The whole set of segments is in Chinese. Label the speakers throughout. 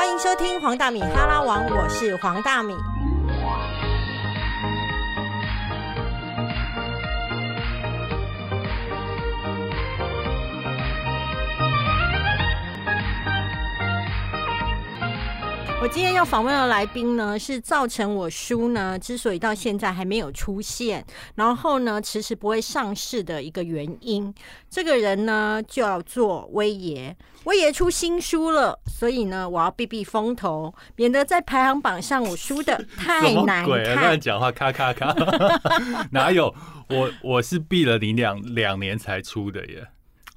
Speaker 1: 欢迎收听黄大米哈拉王，我是黄大米。我今天要访问的来宾呢，是造成我书呢之所以到现在还没有出现，然后呢迟迟不会上市的一个原因。这个人呢叫做威爷，威爷出新书了，所以呢我要避避风头，免得在排行榜上我输的 太难
Speaker 2: 鬼乱。讲话，咔咔咔，哪有？我我是避了你两两年才出的耶。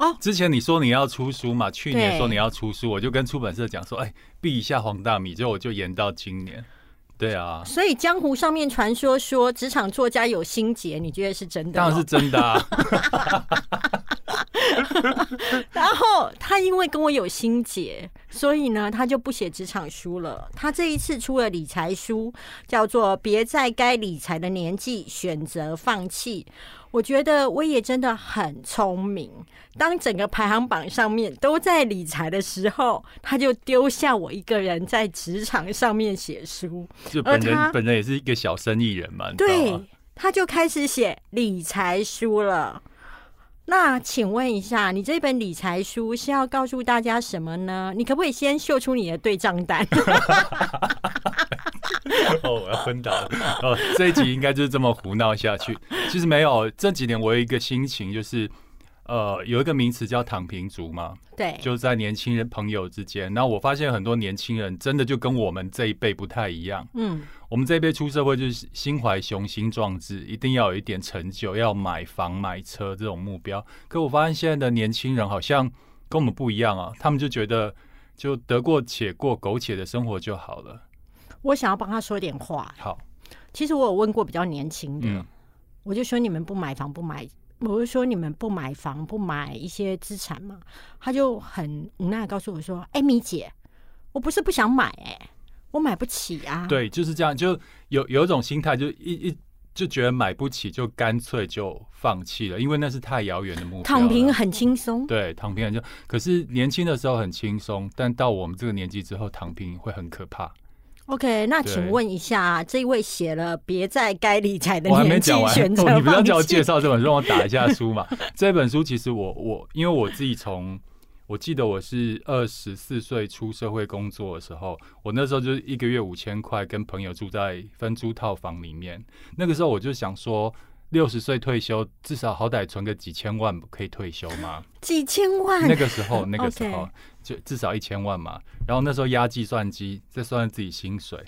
Speaker 1: 哦
Speaker 2: 之前你说你要出书嘛，去年说你要出书，我就跟出版社讲说，哎，避一下黄大米，结果我就延到今年。对啊，
Speaker 1: 所以江湖上面传说说职场作家有心结，你觉得是真的吗？
Speaker 2: 当然是真的啊。
Speaker 1: 然后他因为跟我有心结，所以呢，他就不写职场书了。他这一次出了理财书，叫做《别在该理财的年纪选择放弃》。我觉得我也真的很聪明。当整个排行榜上面都在理财的时候，他就丢下我一个人在职场上面写书。
Speaker 2: 就本人本人也是一个小生意人嘛，
Speaker 1: 对？，他就开始写理财书了。那请问一下，你这本理财书是要告诉大家什么呢？你可不可以先秀出你的对账单？
Speaker 2: 哦，我要昏倒了。哦，这一集应该就是这么胡闹下去。其实没有，这几年我有一个心情，就是呃，有一个名词叫“躺平族”嘛，
Speaker 1: 对，
Speaker 2: 就在年轻人朋友之间。然后我发现很多年轻人真的就跟我们这一辈不太一样。
Speaker 1: 嗯，
Speaker 2: 我们这一辈出社会就是心怀雄心壮志，一定要有一点成就，要买房买车这种目标。可我发现现在的年轻人好像跟我们不一样啊，他们就觉得就得过且过，苟且的生活就好了。
Speaker 1: 我想要帮他说点话。
Speaker 2: 好，
Speaker 1: 其实我有问过比较年轻的，
Speaker 2: 嗯。
Speaker 1: 我就说你们不买房不买，我就说你们不买房不买一些资产嘛，他就很无奈地告诉我说：“哎、米姐，我不是不想买、哎，我买不起啊。”
Speaker 2: 对，就是这样，就有有一种心态，就一一就觉得买不起，就干脆就放弃了，因为那是太遥远的目标。
Speaker 1: 躺平很轻松。
Speaker 2: 对，躺平很就，可是年轻的时候很轻松，但到我们这个年纪之后，躺平会很可怕。
Speaker 1: OK，那请问一下，这位写了“别在该理财的
Speaker 2: 我还没
Speaker 1: 年纪
Speaker 2: 讲完，
Speaker 1: 选择
Speaker 2: 哦 你不要叫我介绍这本书，让我打一下书嘛。这本书其实我我因为我自己从我记得我是二十四岁出社会工作的时候，我那时候就是一个月五千块，跟朋友住在分租套房里面。那个时候我就想说，六十岁退休，至少好歹存个几千万可以退休吗？
Speaker 1: 几千万？
Speaker 2: 那个时候，那个时候就至少一千万嘛。然后那时候压计算机，再算算自己薪水，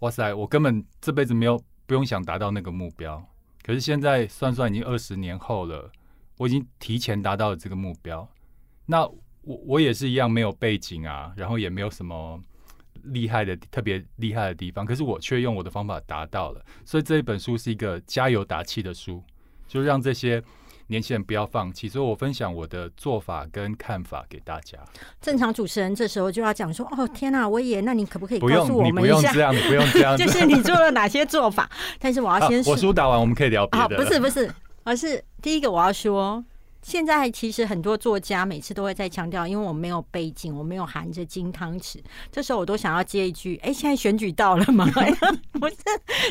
Speaker 2: 哇塞，我根本这辈子没有不用想达到那个目标。可是现在算算已经二十年后了，我已经提前达到了这个目标。那我我也是一样没有背景啊，然后也没有什么厉害的特别厉害的地方，可是我却用我的方法达到了。所以这一本书是一个加油打气的书，就让这些年轻人不要放弃。所以我分享我的做法跟看法给大家。
Speaker 1: 正常主持人这时候就要讲说：“哦，天哪、威爷，那你可不可以告诉我们一下
Speaker 2: 不用这，样，你不用这样。
Speaker 1: 就是你做了哪些做法？”但是我要先说，
Speaker 2: 我书打完，我们可以聊别
Speaker 1: 啊，
Speaker 2: 的。
Speaker 1: 不是不是，而是第一个我要说，现在其实很多作家每次都会在强调，因为我没有背景，我没有含着金汤匙，这时候我都想要接一句：哎、现在选举到了吗？我是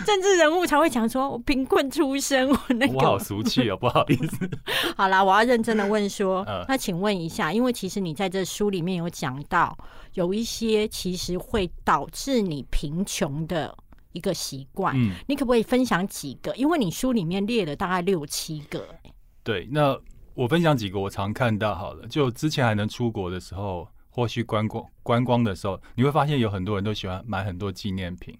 Speaker 1: 政治人物才会讲说，我贫困出身，我那
Speaker 2: 我好。俗气哦，不好意思。
Speaker 1: 好啦，我要认真的问说
Speaker 2: 嗯，
Speaker 1: 那请问一下，因为其实你在这书里面有讲到，有一些其实会导致你贫穷的一个习惯，
Speaker 2: 嗯，
Speaker 1: 你可不可以分享几个？因为你书里面列了大概六七个、
Speaker 2: 对。那我分享几个我常看到好了，就之前还能出国的时候，或许观光观光的时候，你会发现有很多人都喜欢买很多纪念品。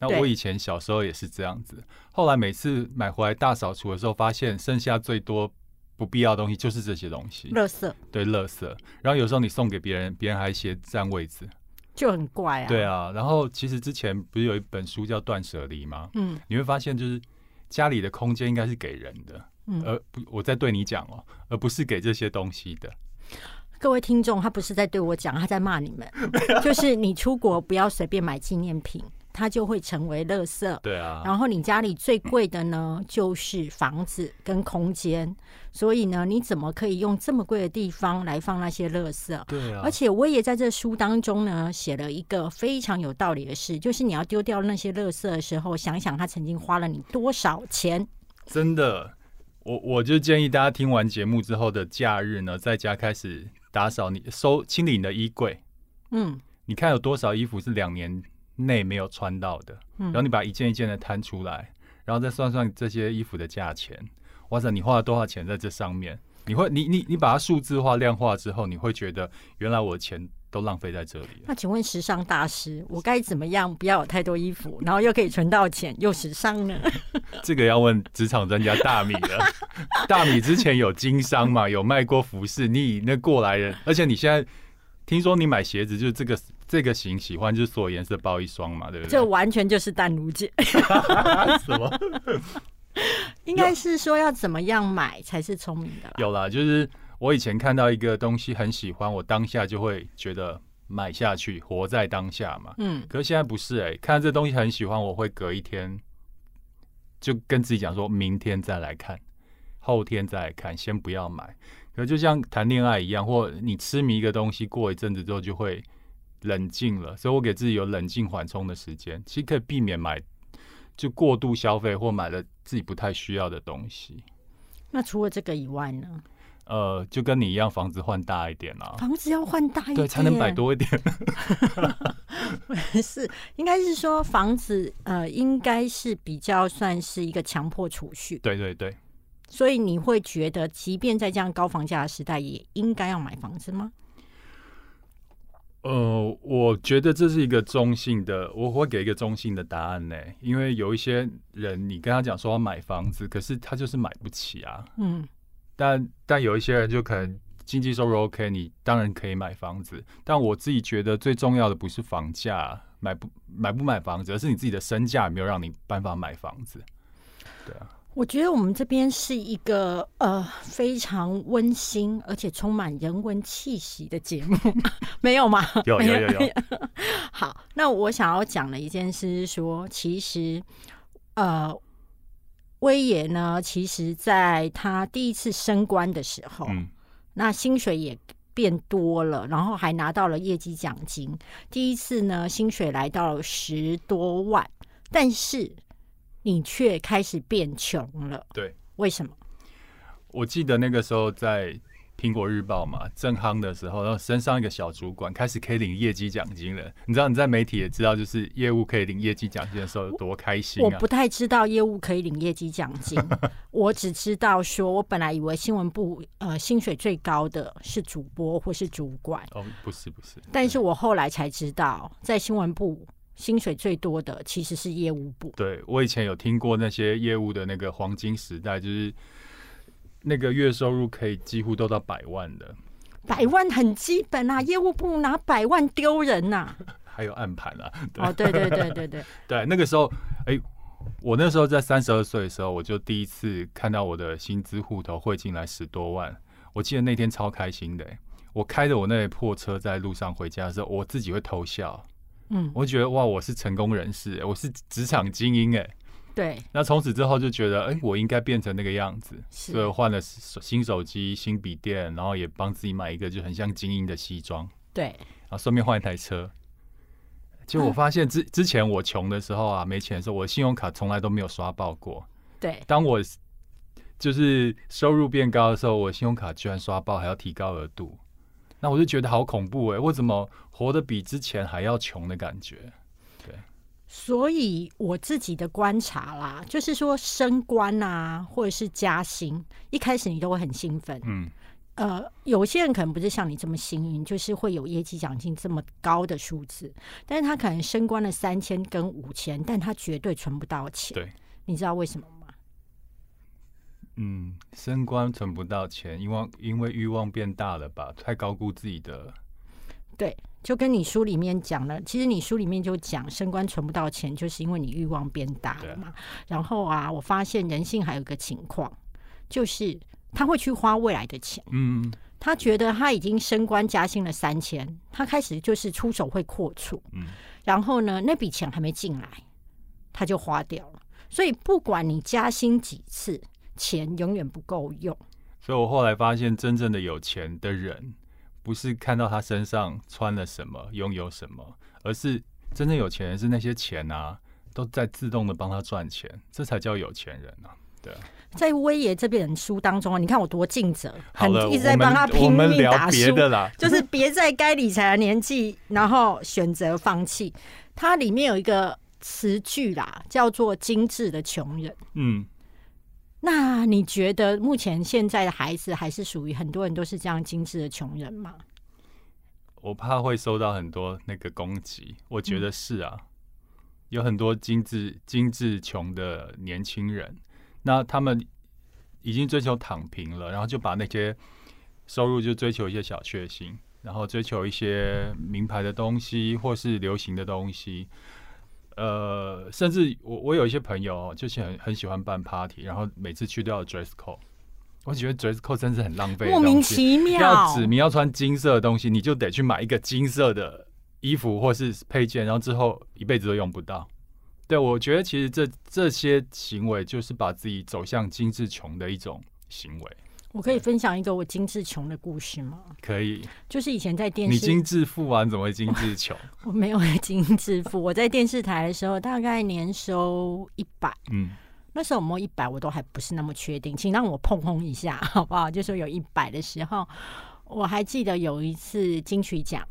Speaker 2: 那我以前小时候也是这样子，后来每次买回来大扫除的时候，发现剩下最多不必要的东西就是这些东西，
Speaker 1: 垃圾
Speaker 2: 对，垃圾。然后有时候你送给别人，别人还嫌占位置，
Speaker 1: 就很怪啊。
Speaker 2: 对，啊。然后其实之前不是有一本书叫《断舍离》吗？
Speaker 1: 嗯
Speaker 2: 你会发现，就是家里的空间应该是给人的，
Speaker 1: 嗯。
Speaker 2: 而不我在对你讲哦，而不是给这些东西的。
Speaker 1: 各位听众，他不是在对我讲，他在骂你们。就是你出国不要随便买纪念品，它就会成为垃圾。
Speaker 2: 对啊，
Speaker 1: 然后你家里最贵的呢，就是房子跟空间，所以呢，你怎么可以用这么贵的地方来放那些垃圾？
Speaker 2: 对啊，
Speaker 1: 而且我也在这书当中呢，写了一个非常有道理的事，就是你要丢掉那些垃圾的时候，想想他曾经花了你多少钱。
Speaker 2: 真的，我我就建议大家听完节目之后的假日呢，在家开始打扫你收清理你的衣柜，
Speaker 1: 嗯。
Speaker 2: 你看有多少衣服是两年内没有穿到的，嗯。然后
Speaker 1: 嗯，
Speaker 2: 你把一件一件的摊出来，然后再算算这些衣服的价钱，哇塞，你花了多少钱在这上面？你会你你你把它数字化、量化之后，你会觉得原来我的钱都浪费在这里了。
Speaker 1: 那请问时尚大师，我该怎么样不要有太多衣服，然后又可以存到钱，又时尚呢？
Speaker 2: 这个要问职场专家大米了。大米之前有经商嘛，有卖过服饰，你以那过来人，而且你现在听说你买鞋子就是这个这个型喜欢，就是所有颜色包一双嘛，对不对
Speaker 1: 这
Speaker 2: 对？
Speaker 1: 完全就是淡如姐，
Speaker 2: 什么？
Speaker 1: 应该是说要怎么样买才是聪明的啦。
Speaker 2: 有啦，就是我以前看到一个东西很喜欢，我当下就会觉得买下去，活在当下嘛。
Speaker 1: 嗯，
Speaker 2: 可是现在不是哎、看到这东西很喜欢，我会隔一天就跟自己讲说，明天再来看，后天再来看，先不要买。可就像谈恋爱一样，或你痴迷一个东西，过一阵子之后就会冷静了。所以我给自己有冷静缓冲的时间，其实可以避免买就过度消费或买了自己不太需要的东西。
Speaker 1: 那除了这个以外呢？
Speaker 2: 呃，就跟你一样，房子换大一点啊，
Speaker 1: 房子要换大一点，
Speaker 2: 对，才能摆多一点。
Speaker 1: 是，应该是说房子呃，应该是比较算是一个强迫储蓄，
Speaker 2: 对对对，
Speaker 1: 所以你会觉得，即便在这样高房价的时代，也应该要买房子吗？
Speaker 2: 呃，我觉得这是一个中性的，我会给一个中性的答案呢。因为有一些人，你跟他讲说要买房子，可是他就是买不起啊。
Speaker 1: 嗯，
Speaker 2: 但但有一些人就可能经济收入 OK，你当然可以买房子。但我自己觉得最重要的不是房价买不买不买房子，而是你自己的身价有没有让你办法买房子。对啊，
Speaker 1: 我觉得我们这边是一个呃非常温馨而且充满人文气息的节目，没有吗？
Speaker 2: 有有有有。
Speaker 1: 好，那我想要讲的一件事是说，其实呃，威爷呢，其实在他第一次升官的时候，
Speaker 2: 嗯，
Speaker 1: 那薪水也变多了，然后还拿到了业绩奖金。第一次呢，薪水来到了十多万，但是你却开始变穷了，
Speaker 2: 对。
Speaker 1: 为什么？
Speaker 2: 我记得那个时候在苹果日报嘛，正夯的时候，然后升上一个小主管，开始可以领业绩奖金了。你知道你在媒体也知道，就是业务可以领业绩奖金的时候有多开心啊
Speaker 1: 我不！太知道业务可以领业绩奖金，我只知道说，我本来以为新闻部呃薪水最高的是主播或是主管，
Speaker 2: 哦，不是不是，
Speaker 1: 但是我后来才知道，在新闻部薪水最多的其实是业务部。
Speaker 2: 对我以前有听过那些业务的那个黄金时代，就是那个月收入可以几乎都到百万的，
Speaker 1: 百万很基本啊，业务部拿百万丢人呐、
Speaker 2: 还有暗盘啊。对
Speaker 1: 哦，对。对对对对，
Speaker 2: 对，那个时候，哎、我那时候在三十二岁的时候，我就第一次看到我的薪资户头汇进来十多万。我记得那天超开心的、欸我开着我那破车在路上回家的时候，我自己会偷笑，
Speaker 1: 嗯，
Speaker 2: 我觉得哇，我是成功人士、欸我是职场精英哎、
Speaker 1: 对，
Speaker 2: 那从此之后就觉得，哎、我应该变成那个样子，所以我换了新手机、新笔电，然后也帮自己买一个就很像精英的西装，
Speaker 1: 对，
Speaker 2: 然后顺便换一台车。结果我发现之之前我穷的时候啊，没钱的时候，我信用卡从来都没有刷爆过。
Speaker 1: 对，
Speaker 2: 当我就是收入变高的时候，我信用卡居然刷爆，还要提高额度，那我就觉得好恐怖哎、我怎么活得比之前还要穷的感觉？
Speaker 1: 所以我自己的观察啦，就是说升官啊，或者是加薪，一开始你都会很兴奋。
Speaker 2: 嗯，
Speaker 1: 呃，有些人可能不是像你这么幸运，就是会有业绩奖金这么高的数字，但是他可能升官了三千跟五千，但他绝对存不到钱。
Speaker 2: 对，
Speaker 1: 你知道为什么吗？
Speaker 2: 嗯，升官存不到钱，因为因为欲望变大了吧？太高估自己的，
Speaker 1: 对，就跟你书里面讲了，其实你书里面就讲升官存不到钱，就是因为你欲望变大了嘛。然后啊，我发现人性还有一个情况，就是他会去花未来的钱，
Speaker 2: 嗯，
Speaker 1: 他觉得他已经升官加薪了三千，他开始就是出手会阔绰，
Speaker 2: 嗯，
Speaker 1: 然后呢，那笔钱还没进来，他就花掉了。所以不管你加薪几次，钱永远不够用。
Speaker 2: 所以我后来发现，真正的有钱的人，不是看到他身上穿了什么、拥有什么，而是真正有钱人是那些钱啊，都在自动的帮他赚钱，这才叫有钱人啊。对啊，
Speaker 1: 在威爷这本书当中啊，你看我多尽责，很一直在帮他拼命打书，
Speaker 2: 的啦。
Speaker 1: 就是别在该理财的年纪，然后选择放弃。它里面有一个词句啦，叫做“精致的穷人”。
Speaker 2: 嗯，
Speaker 1: 那你觉得目前现在的孩子还是属于很多人都是这样精致的穷人吗？
Speaker 2: 我怕会收到很多那个攻击，我觉得是啊，有很多精致精致穷的年轻人，那他们已经追求躺平了，然后就把那些收入就追求一些小确幸，然后追求一些名牌的东西或是流行的东西。呃，甚至我我有一些朋友哦就是很很喜欢办 party，然后每次去都要 dress code，我觉得 dress code 真是很浪费
Speaker 1: 莫名。其妙
Speaker 2: 要，指明要穿金色的东西，你就得去买一个金色的衣服或是配件，然后之后一辈子都用不到。对我觉得其实这这些行为就是把自己走向精致穷的一种行为。
Speaker 1: 我可以分享一个我精致穷的故事吗？
Speaker 2: 可以，
Speaker 1: 就是以前在电视，
Speaker 2: 你精致富啊，你怎么会精致穷？
Speaker 1: 我没有 精致富，我在电视台的时候大概年收一百，
Speaker 2: 嗯，
Speaker 1: 那时候有没有一百我都还不是那么确定，请让我碰碰一下好不好？就说有一百的时候，我还记得有一次金曲奖，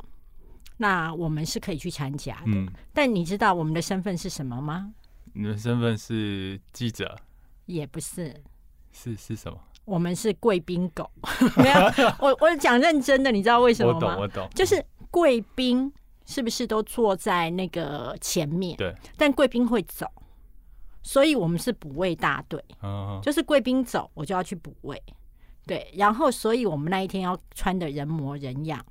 Speaker 1: 那我们是可以去参加的，
Speaker 2: 嗯，
Speaker 1: 但你知道我们的身份是什么吗？
Speaker 2: 你的身份是记者，
Speaker 1: 也不是，
Speaker 2: 是是什么？
Speaker 1: 我们是贵宾狗。没有，我我讲认真的，你知道为什么
Speaker 2: 我懂，
Speaker 1: 吗？
Speaker 2: 我懂，
Speaker 1: 就是贵宾是不是都坐在那个前面？
Speaker 2: 对，
Speaker 1: 但贵宾会走，所以我们是补位大队，
Speaker 2: 嗯，
Speaker 1: 就是贵宾走，我就要去补位。对，然后所以我们那一天要穿的人模人样，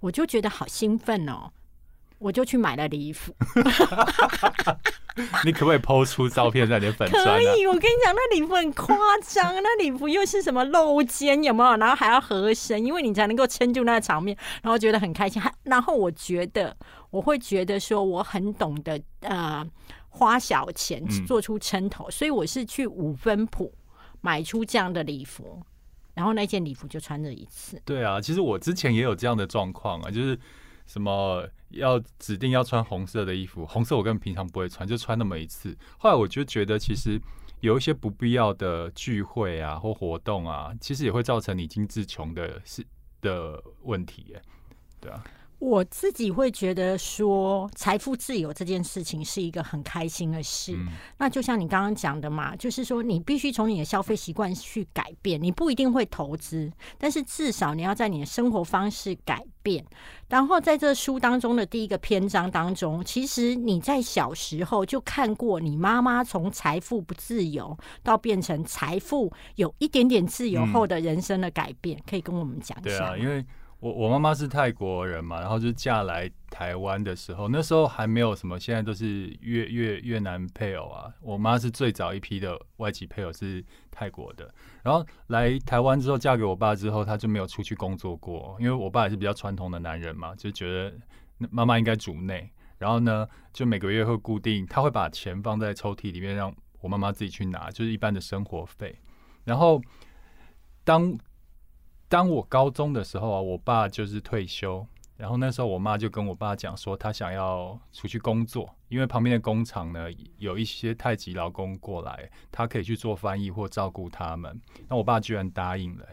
Speaker 1: 我就觉得好兴奋哦，我就去买了礼服。
Speaker 2: 你可不可以抛出照片在你的粉砖啊？
Speaker 1: 可以，我跟你讲，那礼服很夸张，那礼服又是什么露肩，有没有？然后还要合身，因为你才能够撑住那个场面，然后觉得很开心。还然后我觉得，我会觉得说我很懂得呃花小钱
Speaker 2: 嗯
Speaker 1: 做出撑头，所以我是去五分铺买出这样的礼服，然后那件礼服就穿了一次。
Speaker 2: 对啊，其实我之前也有这样的状况啊，就是什么要指定要穿红色的衣服，红色我根本平常不会穿，就穿那么一次。后来我就觉得，其实有一些不必要的聚会啊或活动啊，其实也会造成你精致穷的是的问题耶。对啊，
Speaker 1: 我自己会觉得说，财富自由这件事情是一个很开心的事。
Speaker 2: 嗯，
Speaker 1: 那就像你刚刚讲的嘛，就是说你必须从你的消费习惯去改变，你不一定会投资，但是至少你要在你的生活方式改变。然后在这书当中的第一个篇章当中，其实你在小时候就看过你妈妈从财富不自由到变成财富有一点点自由后的人生的改变，可以跟我们讲一
Speaker 2: 对啊，
Speaker 1: 下。
Speaker 2: 因为我我妈妈是泰国人嘛，然后就嫁来台湾的时候，那时候还没有什么，现在都是越越越南配偶啊。我妈是最早一批的外籍配偶是泰国的，然后来台湾之后嫁给我爸之后，她就没有出去工作过，因为我爸也是比较传统的男人嘛，就觉得妈妈应该主内，然后呢，就每个月会固定，他会把钱放在抽屉里面，让我妈妈自己去拿，就是一般的生活费，然后当当我高中的时候啊，我爸就是退休，然后那时候我妈就跟我爸讲说，她想要出去工作，因为旁边的工厂呢有一些太极劳工过来，她可以去做翻译或照顾他们。那我爸居然答应了、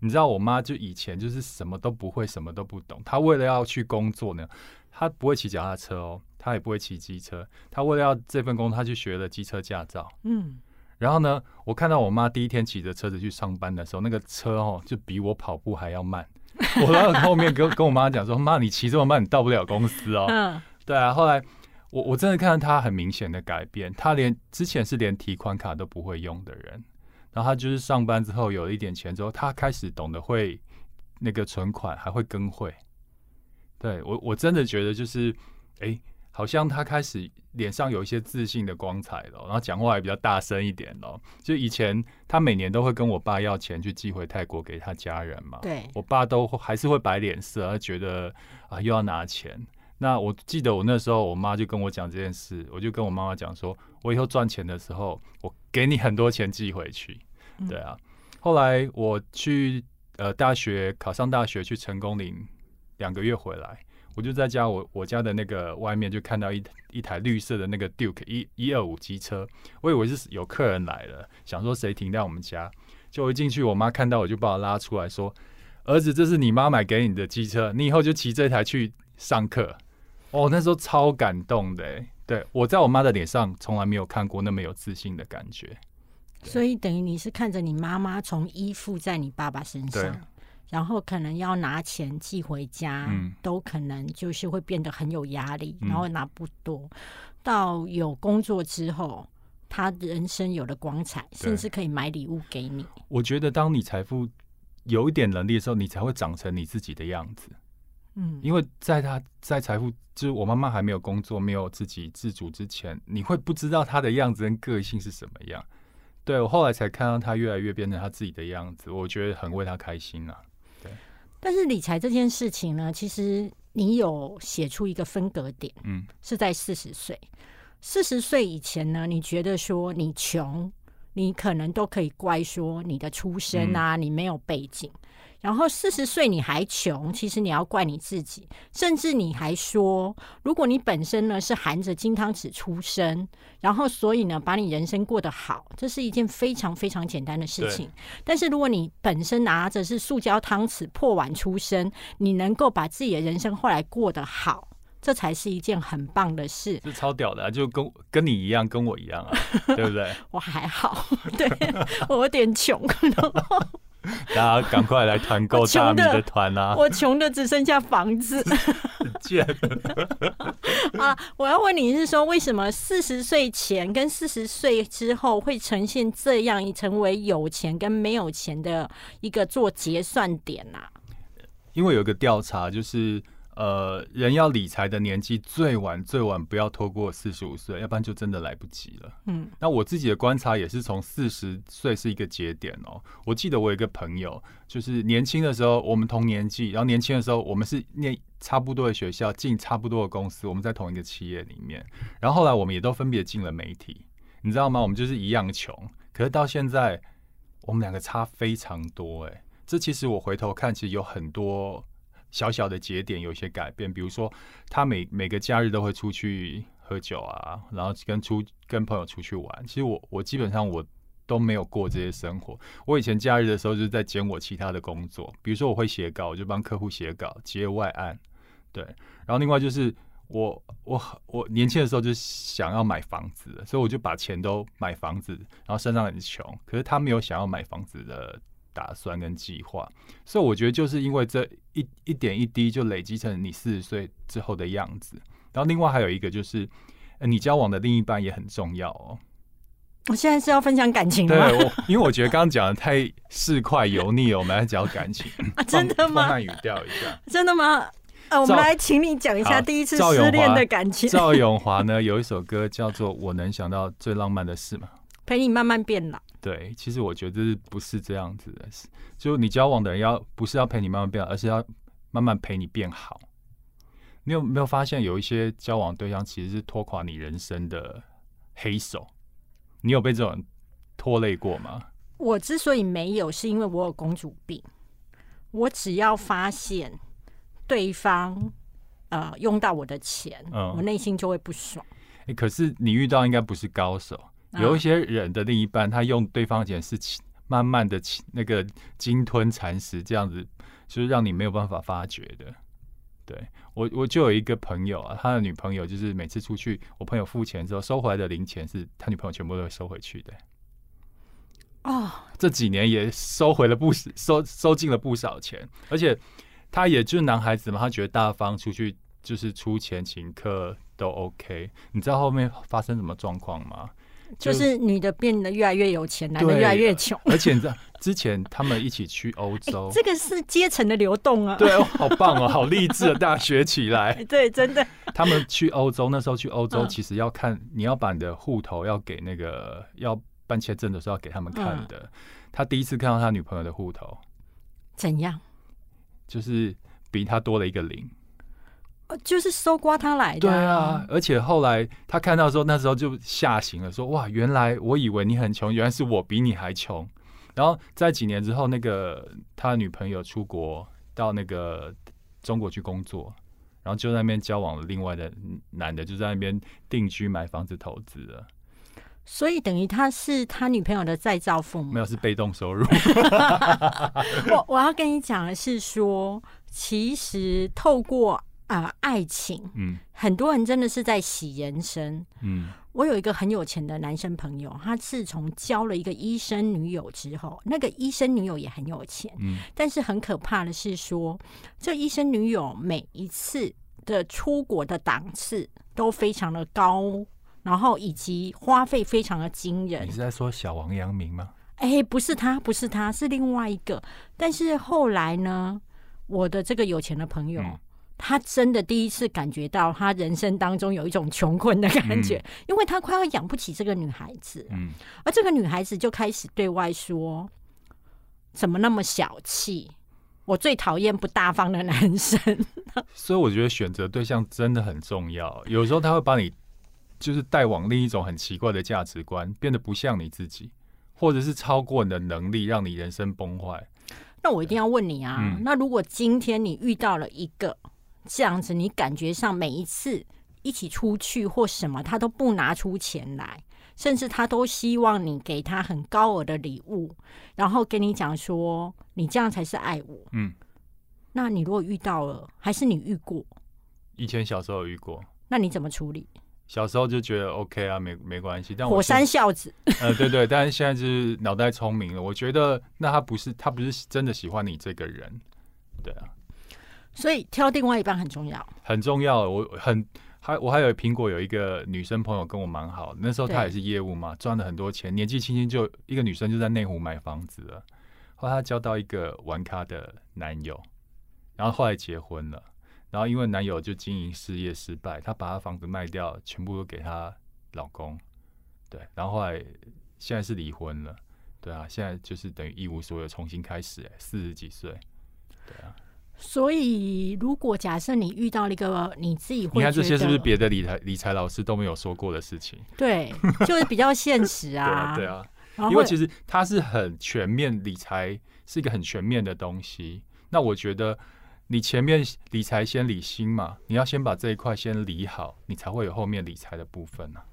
Speaker 2: 你知道我妈就以前就是什么都不会，什么都不懂。她为了要去工作呢，她不会骑脚踏车哦，她也不会骑机车。她为了要这份工作，她去学了机车驾照。
Speaker 1: 嗯，
Speaker 2: 然后呢，我看到我妈第一天骑着车子去上班的时候，那个车哦，就比我跑步还要慢。我到后面跟跟我妈讲说：“妈，你骑这么慢，你到不了公司哦。
Speaker 1: 嗯，”
Speaker 2: 对啊，后来我我真的看到她很明显的改变，她连之前是连提款卡都不会用的人，然后她就是上班之后有了一点钱之后，她开始懂得会那个存款，还会跟会。对我我真的觉得就是，哎，好好像他开始脸上有一些自信的光彩了，然后讲话也比较大声一点了。就以前他每年都会跟我爸要钱去寄回泰国给他家人嘛，
Speaker 1: 对
Speaker 2: 我爸都还是会摆脸色，他觉得啊又要拿钱。那我记得我那时候我妈就跟我讲这件事，我就跟我妈妈讲说，我以后赚钱的时候，我给你很多钱寄回去。
Speaker 1: 嗯
Speaker 2: 对啊，后来我去呃大学考上大学去成功岭两个月回来，我就在家我我家的那个外面就看到一一台绿色的那个 Duke 一一二五机车，我以为是有客人来了，想说谁停在我们家，就一进去我妈看到我就把我拉出来说，儿子这是你妈买给你的机车，你以后就骑这台去上课。哦，那时候超感动的欸，对我在我妈的脸上从来没有看过那么有自信的感觉。
Speaker 1: 所以等于你是看着你妈妈从依附在你爸爸身上，然后可能要拿钱寄回家，
Speaker 2: 嗯
Speaker 1: 都可能就是会变得很有压力，
Speaker 2: 嗯
Speaker 1: 然后拿不多。到有工作之后，他人生有了光彩，甚至可以买礼物给你。
Speaker 2: 我觉得当你财富有一点能力的时候，你才会长成你自己的样子。
Speaker 1: 嗯，
Speaker 2: 因为在他在财富，就是我妈妈还没有工作、没有自己自主之前，你会不知道她的样子跟个性是什么样。对我后来才看到她越来越变成她自己的样子，我觉得很为她开心啊。
Speaker 1: 但是理财这件事情呢，其实你有写出一个分隔点，
Speaker 2: 嗯，
Speaker 1: 是在四十岁。四十岁以前呢，你觉得说你穷，你可能都可以怪说你的出身啊，你没有背景。然后四十岁你还穷，其实你要怪你自己，甚至你还说，如果你本身呢是含着金汤匙出生，然后所以呢把你人生过得好，这是一件非常非常简单的事情。但是如果你本身拿着是塑胶汤匙破碗出生，你能够把自己的人生后来过得好，这才是一件很棒的事。
Speaker 2: 是超屌的、啊，就跟跟你一样，跟我一样啊，对不对？
Speaker 1: 我还好，对 我有点穷，然后
Speaker 2: 大家赶快来团购
Speaker 1: 他们的
Speaker 2: 大米的团啊！
Speaker 1: 我穷的只剩下房子
Speaker 2: 贱，
Speaker 1: 啊！我要问你是说，为什么四十岁前跟四十岁之后会呈现这样成为有钱跟没有钱的一个做结算点啊？
Speaker 2: 因为有个调查，就是呃，人要理财的年纪最晚最晚不要拖过四十五岁，要不然就真的来不及了。
Speaker 1: 嗯，
Speaker 2: 那我自己的观察也是从四十岁是一个节点哦。我记得我有一个朋友，就是年轻的时候我们同年纪，然后年轻的时候我们是念差不多的学校，进差不多的公司，我们在同一个企业里面，然后后来我们也都分别进了媒体，你知道吗？我们就是一样穷，可是到现在我们两个差非常多哎、这其实我回头看，其实有很多小小的节点有一些改变，比如说他每每个假日都会出去喝酒啊，然后跟出跟朋友出去玩。其实我我基本上我都没有过这些生活。我以前假日的时候就是在兼我其他的工作，比如说我会写稿，我就帮客户写稿，接外案，对。然后另外就是我我我年轻的时候就想要买房子，所以我就把钱都买房子，然后身上很穷，可是他没有想要买房子的打算跟计划，所以我觉得就是因为这一一点一滴就累积成你四十岁之后的样子。然后另外还有一个就是，呃你交往的另一半也很重要哦。
Speaker 1: 我现在是要分享感情吗？
Speaker 2: 我，因为我觉得刚刚讲的太市侩油腻了，我们来讲感情。
Speaker 1: 啊，真的吗？
Speaker 2: 放放慢语调一下。
Speaker 1: 真的吗？呃，我们来请你讲一下第一次失恋的感情，
Speaker 2: 赵永华呢有一首歌叫做《我能想到最浪漫的事》嘛。
Speaker 1: 陪你慢慢变老。
Speaker 2: 对，其实我觉得不是这样子的？是就你交往的人要不是要陪你慢慢变好，而是要慢慢陪你变好。你有没有发现有一些交往对象其实是拖垮你人生的黑手？你有被这种拖累过吗？
Speaker 1: 我之所以没有，是因为我有公主病。我只要发现对方呃用到我的钱，
Speaker 2: 嗯
Speaker 1: 我内心就会不爽。
Speaker 2: 诶可是你遇到应该不是高手，
Speaker 1: 啊
Speaker 2: 有一些人的另一半，他用对方的钱是起慢慢的那个鲸吞蚕食，这样子就是让你没有办法发觉的。对我，我就有一个朋友啊，他的女朋友就是每次出去，我朋友付钱之后收回来的零钱是他女朋友全部都会收回去的。
Speaker 1: 哦，
Speaker 2: 这几年也收回了不少，收收进了不少钱，而且他也就是男孩子嘛，他觉得大方出去就是出钱请客都 OK。你知道后面发生什么状况吗？
Speaker 1: 就是女的变得越来越有钱，男的越来越穷。
Speaker 2: 而且你知道，之前他们一起去欧 洲，
Speaker 1: 这个是阶层的流动啊！
Speaker 2: 对哦，好棒哦，好励志啊！大家学起来。
Speaker 1: 对，真的。
Speaker 2: 他们去欧洲那时候去欧洲，
Speaker 1: 嗯
Speaker 2: 其实要看你要把你的户头要给那个要办签证的时候要给他们看的。
Speaker 1: 嗯
Speaker 2: 他第一次看到他女朋友的户头，
Speaker 1: 怎样？
Speaker 2: 就是比他多了一个零。
Speaker 1: 呃就是搜刮他来的、
Speaker 2: 对啊，，而且后来他看到的时候，那时候就吓醒了，说：“哇，原来我以为你很穷，原来是我比你还穷。”然后在几年之后，那个他女朋友出国到那个中国去工作，然后就在那边交往了另外的男的，就在那边定居买房子投资了，
Speaker 1: 所以等于他是他女朋友的再造父母
Speaker 2: 没。有是被动收入。
Speaker 1: 我我要跟你讲的是说，其实透过呃爱情，
Speaker 2: 嗯
Speaker 1: 很多人真的是在洗人生。
Speaker 2: 嗯
Speaker 1: 我有一个很有钱的男生朋友，他自从交了一个医生女友之后，那个医生女友也很有钱，
Speaker 2: 嗯
Speaker 1: 但是很可怕的是说，这医生女友每一次的出国的档次都非常的高，然后以及花费非常的惊人
Speaker 2: 你。是在说小王阳明吗？
Speaker 1: 哎，不是他，不是他，是另外一个。但是后来呢，我的这个有钱的朋友，
Speaker 2: 嗯
Speaker 1: 他真的第一次感觉到他人生当中有一种穷困的感觉，因为他快要养不起这个女孩子，
Speaker 2: 嗯
Speaker 1: 而这个女孩子就开始对外说：“怎么那么小气？我最讨厌不大方的男生。
Speaker 2: 所以我觉得选择对象真的很重要。有时候他会把你就是带往另一种很奇怪的价值观，变得不像你自己，或者是超过你的能力，让你人生崩坏。”
Speaker 1: 那我一定要问你啊，
Speaker 2: 嗯
Speaker 1: 那如果今天你遇到了一个这样子，你感觉上每一次一起出去或什么，他都不拿出钱来，甚至他都希望你给他很高额的礼物，然后跟你讲说你这样才是爱我。
Speaker 2: 嗯，
Speaker 1: 那你如果遇到了，还是你遇过，
Speaker 2: 以前小时候有遇过，
Speaker 1: 那你怎么处理？
Speaker 2: 小时候就觉得 OK 啊，没没关系。但我
Speaker 1: 火山孝子，
Speaker 2: 呃，对对，但是现在就是脑袋聪明了，我觉得那他不是他不是真的喜欢你这个人，对啊，
Speaker 1: 所以挑另外一半很重要。
Speaker 2: 很重要。我很还我还有苹果有一个女生朋友跟我蛮好，那时候她也是业务嘛，赚了很多钱，年纪轻轻就一个女生就在内湖买房子了。后来她交到一个玩咖的男友，然后后来结婚了，然后因为男友就经营事业失败，她把她房子卖掉，全部都给她老公，对，然后后来现在是离婚了，对啊，现在就是等于一无所有，重新开始、哎，四十几岁，对啊。
Speaker 1: 所以，如果假设你遇到了一个你自己会
Speaker 2: 你看这些是不是别的理财理财老师都没有说过的事情？
Speaker 1: 对，就是比较现实
Speaker 2: 对
Speaker 1: 啊
Speaker 2: 啊，。对啊，因为其实它是很全面，理财是一个很全面的东西。那我觉得你前面理财先理心嘛，你要先把这一块先理好，你才会有后面理财的部分啊。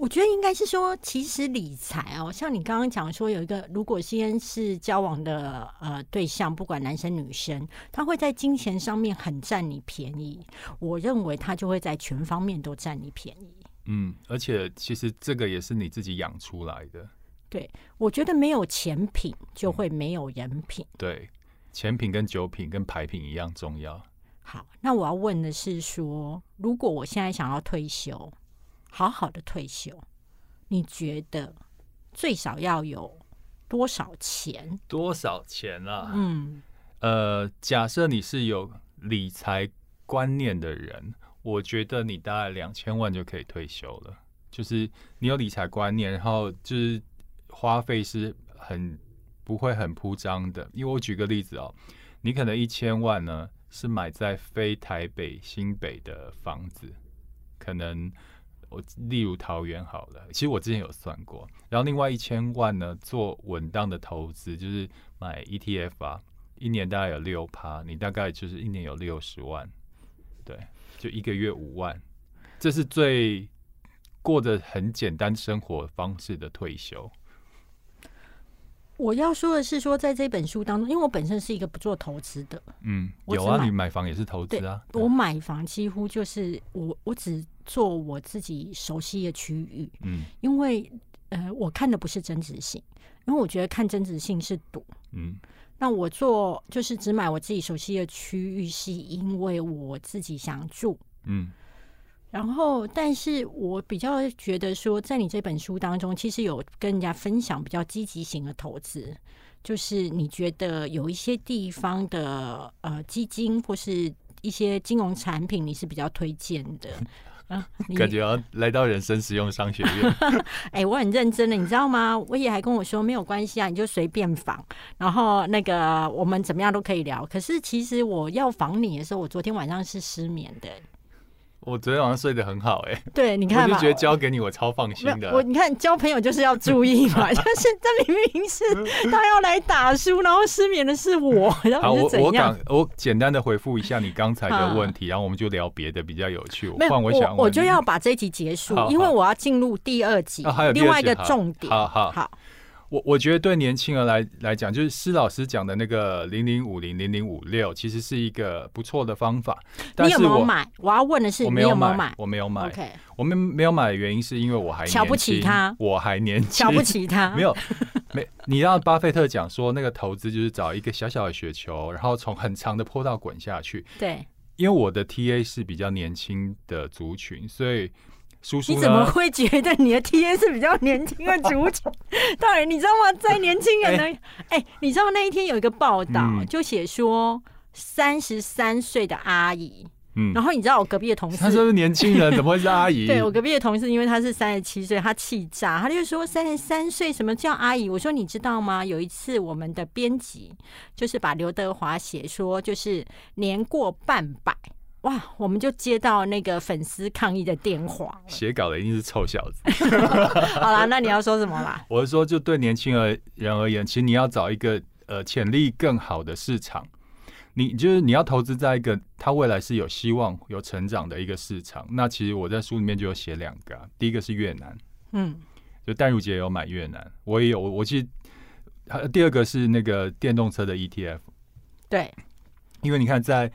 Speaker 1: 我觉得应该是说，其实理财哦，像你刚刚讲说，有一个如果先是交往的呃对象，不管男生女生，他会在金钱上面很占你便宜，我认为他就会在全方面都占你便宜。
Speaker 2: 嗯，而且其实这个也是你自己养出来的，
Speaker 1: 对我觉得没有钱品就会没有人品。
Speaker 2: 对，钱品跟酒品跟牌品一样重要。
Speaker 1: 好，那我要问的是说，如果我现在想要退休，好好的退休，你觉得最少要有多少钱？
Speaker 2: 多少钱啊？
Speaker 1: 嗯，
Speaker 2: 呃，假设你是有理财观念的人，我觉得你大概两千万就可以退休了。就是你有理财观念，然后就是花费是很不会很铺张的。因为我举个例子哦，你可能一千万呢是买在非台北、新北的房子，可能我例如桃园好了，其实我之前有算过，然后另外一千万呢做稳当的投资，就是买 ETF 啊，一年大概有六趴，你大概就是一年有六十万，对，就一个月五万，这是最过着很简单生活方式的退休。
Speaker 1: 我要说的是说，在这本书当中，因为我本身是一个不做投资的，
Speaker 2: 嗯，有啊，你买房也是投资啊，
Speaker 1: 我买房几乎就是我我只做我自己熟悉的区域，
Speaker 2: 嗯
Speaker 1: 因为呃，我看的不是增值性，因为我觉得看增值性是赌。
Speaker 2: 嗯
Speaker 1: 那我做就是只买我自己熟悉的区域，是因为我自己想住。
Speaker 2: 嗯
Speaker 1: 然后，但是我比较觉得说，在你这本书当中，其实有跟人家分享比较积极型的投资，就是你觉得有一些地方的呃基金或是一些金融产品，你是比较推荐的。啊，
Speaker 2: 感觉要来到人生实用商学院。
Speaker 1: 哎、我很认真的，你知道吗？我也还跟我说没有关系啊，你就随便访，然后那个我们怎么样都可以聊。可是其实我要访你的时候，我昨天晚上是失眠的。
Speaker 2: 我昨天晚上睡得很好、哎，
Speaker 1: 对，你看我，
Speaker 2: 就觉得交给你我超放心
Speaker 1: 的我。你看交朋友就是要注意嘛，就是这明明是他要来打书，然后失眠的是我，然，后
Speaker 2: 我我
Speaker 1: 是怎样
Speaker 2: 刚？我简单的回复一下你刚才的问题，然后我们就聊别的比较有趣。
Speaker 1: 没有，
Speaker 2: 换我想问
Speaker 1: 我就要把这一集结束
Speaker 2: 好，
Speaker 1: 因为我要进入第二集，另外一个重点。
Speaker 2: 好好
Speaker 1: 好，
Speaker 2: 我我觉得对年轻人来来讲，就是施老师讲的那个零零五零零零五六，其实是一个不错的方法。但
Speaker 1: 你有
Speaker 2: 是我
Speaker 1: 没有买？我要问的是，你
Speaker 2: 我没有
Speaker 1: 没有
Speaker 2: 买，我没有买。
Speaker 1: ？OK，
Speaker 2: 我们没有买的原因是因为我还
Speaker 1: 瞧不
Speaker 2: 年轻
Speaker 1: 起他
Speaker 2: 我还年轻，
Speaker 1: 瞧不起他。
Speaker 2: 没有，没，你让巴菲特讲说，那个投资就是找一个小小的雪球，然后从很长的坡道滚下去。
Speaker 1: 对，
Speaker 2: 因为我的 TA 是比较年轻的族群，所以叔叔
Speaker 1: 你怎么，会觉得你的 TA 是比较年轻的族群？当然，你知道吗？在年轻人的，哎、你知道那一天有一个报道，
Speaker 2: 嗯
Speaker 1: 就写说三十三岁的阿姨，
Speaker 2: 嗯，
Speaker 1: 然后你知道我隔壁的同
Speaker 2: 他是不。是年轻人？怎么会是阿姨？
Speaker 1: 对我隔壁的同事，因为他是三十七岁，他气炸，他就说三十三岁什么叫阿姨？我说你知道吗？有一次我们的编辑就是把刘德华写说就是年过半百，哇，我们就接到那个粉丝抗议的电话了。
Speaker 2: 写稿的一定是臭小子。
Speaker 1: 好啦，那你要说什么啦？
Speaker 2: 我是说，就对年轻人而言，其实你要找一个呃潜力更好的市场，你就是你要投资在一个它未来是有希望有成长的一个市场。那其实我在书里面就有写两个啊、第一个是越南，
Speaker 1: 嗯，
Speaker 2: 就淡如姐有买越南，我也有，我我其实第二个是那个电动车的 ETF，
Speaker 1: 对，
Speaker 2: 因为你看在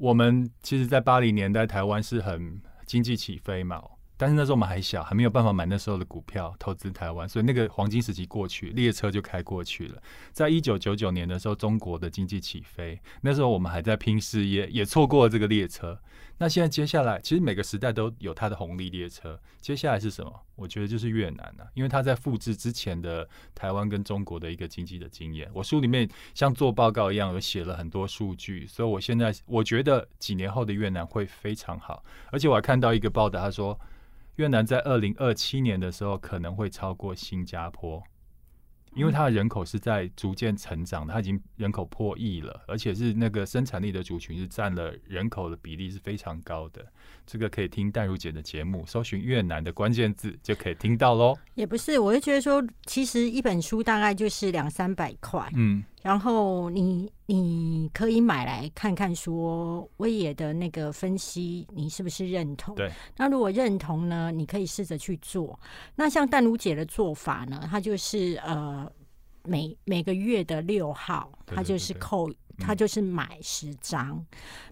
Speaker 2: 我们其实，在八零年代台湾是很经济起飞嘛。但是那时候我们还小，还没有办法买那时候的股票投资台湾，所以那个黄金时期过去，列车就开过去了。在一九九九年的时候，中国的经济起飞，那时候我们还在拼事业，也错过了这个列车。那现在接下来，其实每个时代都有它的红利列车。接下来是什么？我觉得就是越南了、因为它在复制之前的台湾跟中国的一个经济的经验。我书里面像做报告一样，有写了很多数据，所以我现在我觉得几年后的越南会非常好。而且我还看到一个报道，他说越南在二零二七年的时候可能会超过新加坡。因为它的人口是在逐渐成长的，它已经人口破亿了，而且是那个生产力的族群是占了人口的比例是非常高的。这个可以听淡如姐的节目，搜寻越南的关键字就可以听到喽。
Speaker 1: 也不是，我就觉得说，其实一本书大概就是两三百块，
Speaker 2: 嗯，
Speaker 1: 然后你你可以买来看看，说威爷的那个分析，你是不是认同？
Speaker 2: 对。
Speaker 1: 那如果认同呢，你可以试着去做。那像淡如姐的做法呢，她就是呃每每个月的六号，她就是扣。她就是买十张，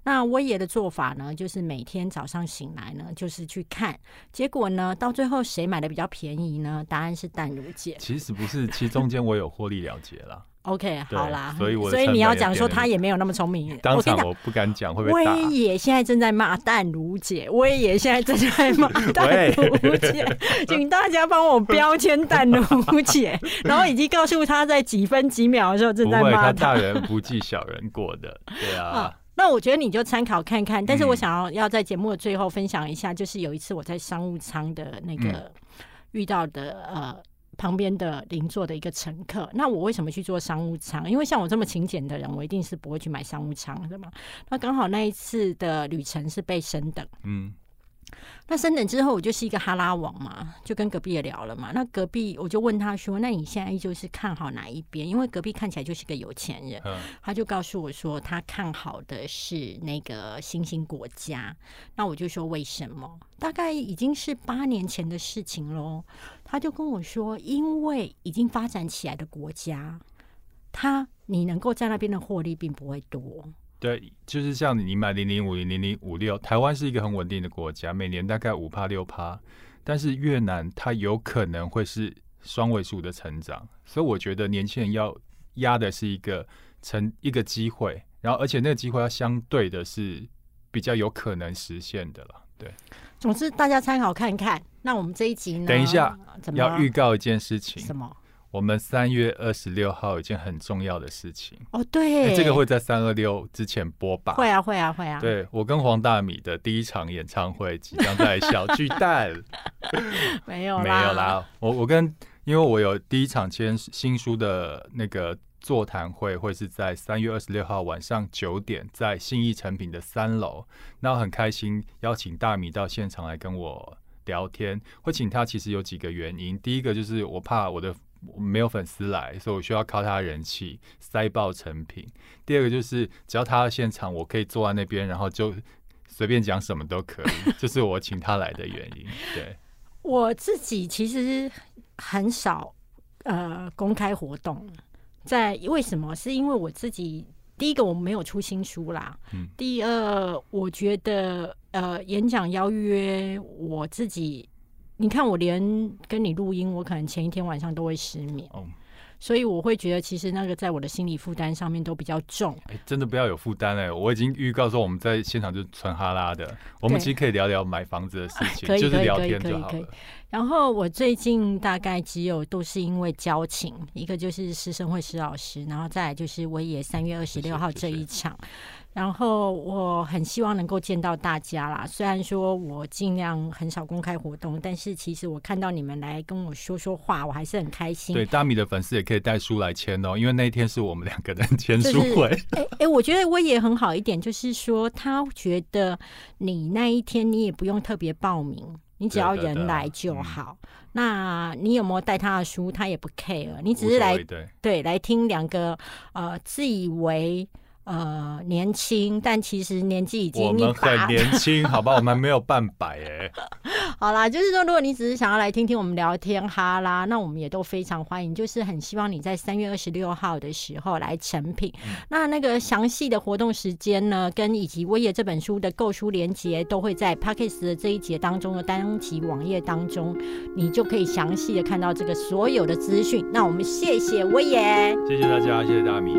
Speaker 1: 那威爷的做法呢，就是每天早上醒来呢，就是去看，结果呢，到最后谁买的比较便宜呢？答案是淡如姐。
Speaker 2: 其实不是，其实中间我有获利了结啦。
Speaker 1: OK，好啦，
Speaker 2: 所以我
Speaker 1: 所以你要讲说他也没有那么聪明。
Speaker 2: 当场我不敢讲，会被打。
Speaker 1: 威爷现在正在骂淡如姐，威爷现在正在骂 淡如姐，请大家帮我标签淡如姐，然后以及告诉他在几分几秒的时候正，在骂
Speaker 2: 他大人不计小人过的，对啊
Speaker 1: 啊。那我觉得你就参考看看，但是我
Speaker 2: 嗯
Speaker 1: 想要要在节目的最后分享一下，就是有一次我在商务舱的那个
Speaker 2: 嗯
Speaker 1: 遇到的呃旁边的邻座的一个乘客。那我为什么去做商务舱？因为像我这么勤俭的人，我一定是不会去买商务舱的嘛。那刚好那一次的旅程是被升等。
Speaker 2: 嗯，
Speaker 1: 那升等之后，我就是一个哈拉王嘛，就跟隔壁也聊了嘛。那隔壁我就问他说：“那你现在就是看好哪一边？”因为隔壁看起来就是个有钱人，
Speaker 2: 嗯
Speaker 1: 他就告诉我说他看好的是那个新兴国家。那我就说为什么？大概已经是八年前的事情喽。他就跟我说，因为已经发展起来的国家，他你能够在那边的获利并不会多。
Speaker 2: 对，就是像你买零零五零零零五六，台湾是一个很稳定的国家，每年大概五趴六趴，但是越南它有可能会是双位数的成长，所以我觉得年轻人要压的是一个成一个机会，然后而且那个机会要相对的是比较有可能实现的了，对。
Speaker 1: 总之大家参考看看。那我们这一集呢？
Speaker 2: 等一下，
Speaker 1: 怎么
Speaker 2: 要预告一件事情？
Speaker 1: 什么？
Speaker 2: 我们三月二十六号有一件很重要的事情
Speaker 1: 哦，对，
Speaker 2: 这个会在三二六之前播吧？
Speaker 1: 会啊，会啊，会啊。
Speaker 2: 对我跟黄大米的第一场演唱会即将在小巨蛋，
Speaker 1: 没有
Speaker 2: 没有啦。我我跟因为我有第一场签新书的那个座谈会，会是在三月二十六号晚上九点，在信义成品的三楼。那我很开心邀请大米到现场来跟我聊天，会请他其实有几个原因，第一个就是我怕我的。没有粉丝来，所以我需要靠他人气塞爆成品。第二个就是，只要他到现场，我可以坐在那边，然后就随便讲什么都可以，这是我请他来的原因。对，
Speaker 1: 我自己其实很少呃公开活动，在为什么？是因为我自己第一个我没有出新书啦，嗯，第二我觉得呃演讲邀约我自己。你看，我连跟你录音，我可能前一天晚上都会失眠，所以我会觉得，其实那个在我的心理负担上面都比较重。
Speaker 2: 哎真的不要有负担哎！我已经预告说，我们在现场就纯哈拉的，我们其实可以聊聊买房子的事情，就是聊天就好了。
Speaker 1: 然后我最近大概只有都是因为交情，一个就是师生会石老师，然后再来就是我也三月二十六号这一场。然后我很希望能够见到大家啦。虽然说我尽量很少公开活动，但是其实我看到你们来跟我说说话，我还是很开心。
Speaker 2: 对，大米的粉丝也可以带书来签哦，因为那一天是我们两个人签书会。
Speaker 1: 哎哎，我觉得我也很好一点，就是说他觉得你那一天你也不用特别报名，你只要人来就好。那你有没有带他的书，他也不 care，你只是来对来听两个呃自以为。呃，年轻，但其实年纪已经
Speaker 2: 我们很年轻，好吧？我们没有半百哎。
Speaker 1: 好啦，就是说，如果你只是想要来听听我们聊天哈啦，那我们也都非常欢迎。就是很希望你在三月二十六号的时候来成品。那那个详细的活动时间呢，跟以及威爷这本书的购书链接，都会在 p a c k e s 的这一节当中的单集网页当中，你就可以详细的看到这个所有的资讯。那我们谢谢威爷，
Speaker 2: 谢谢大家，谢谢大米。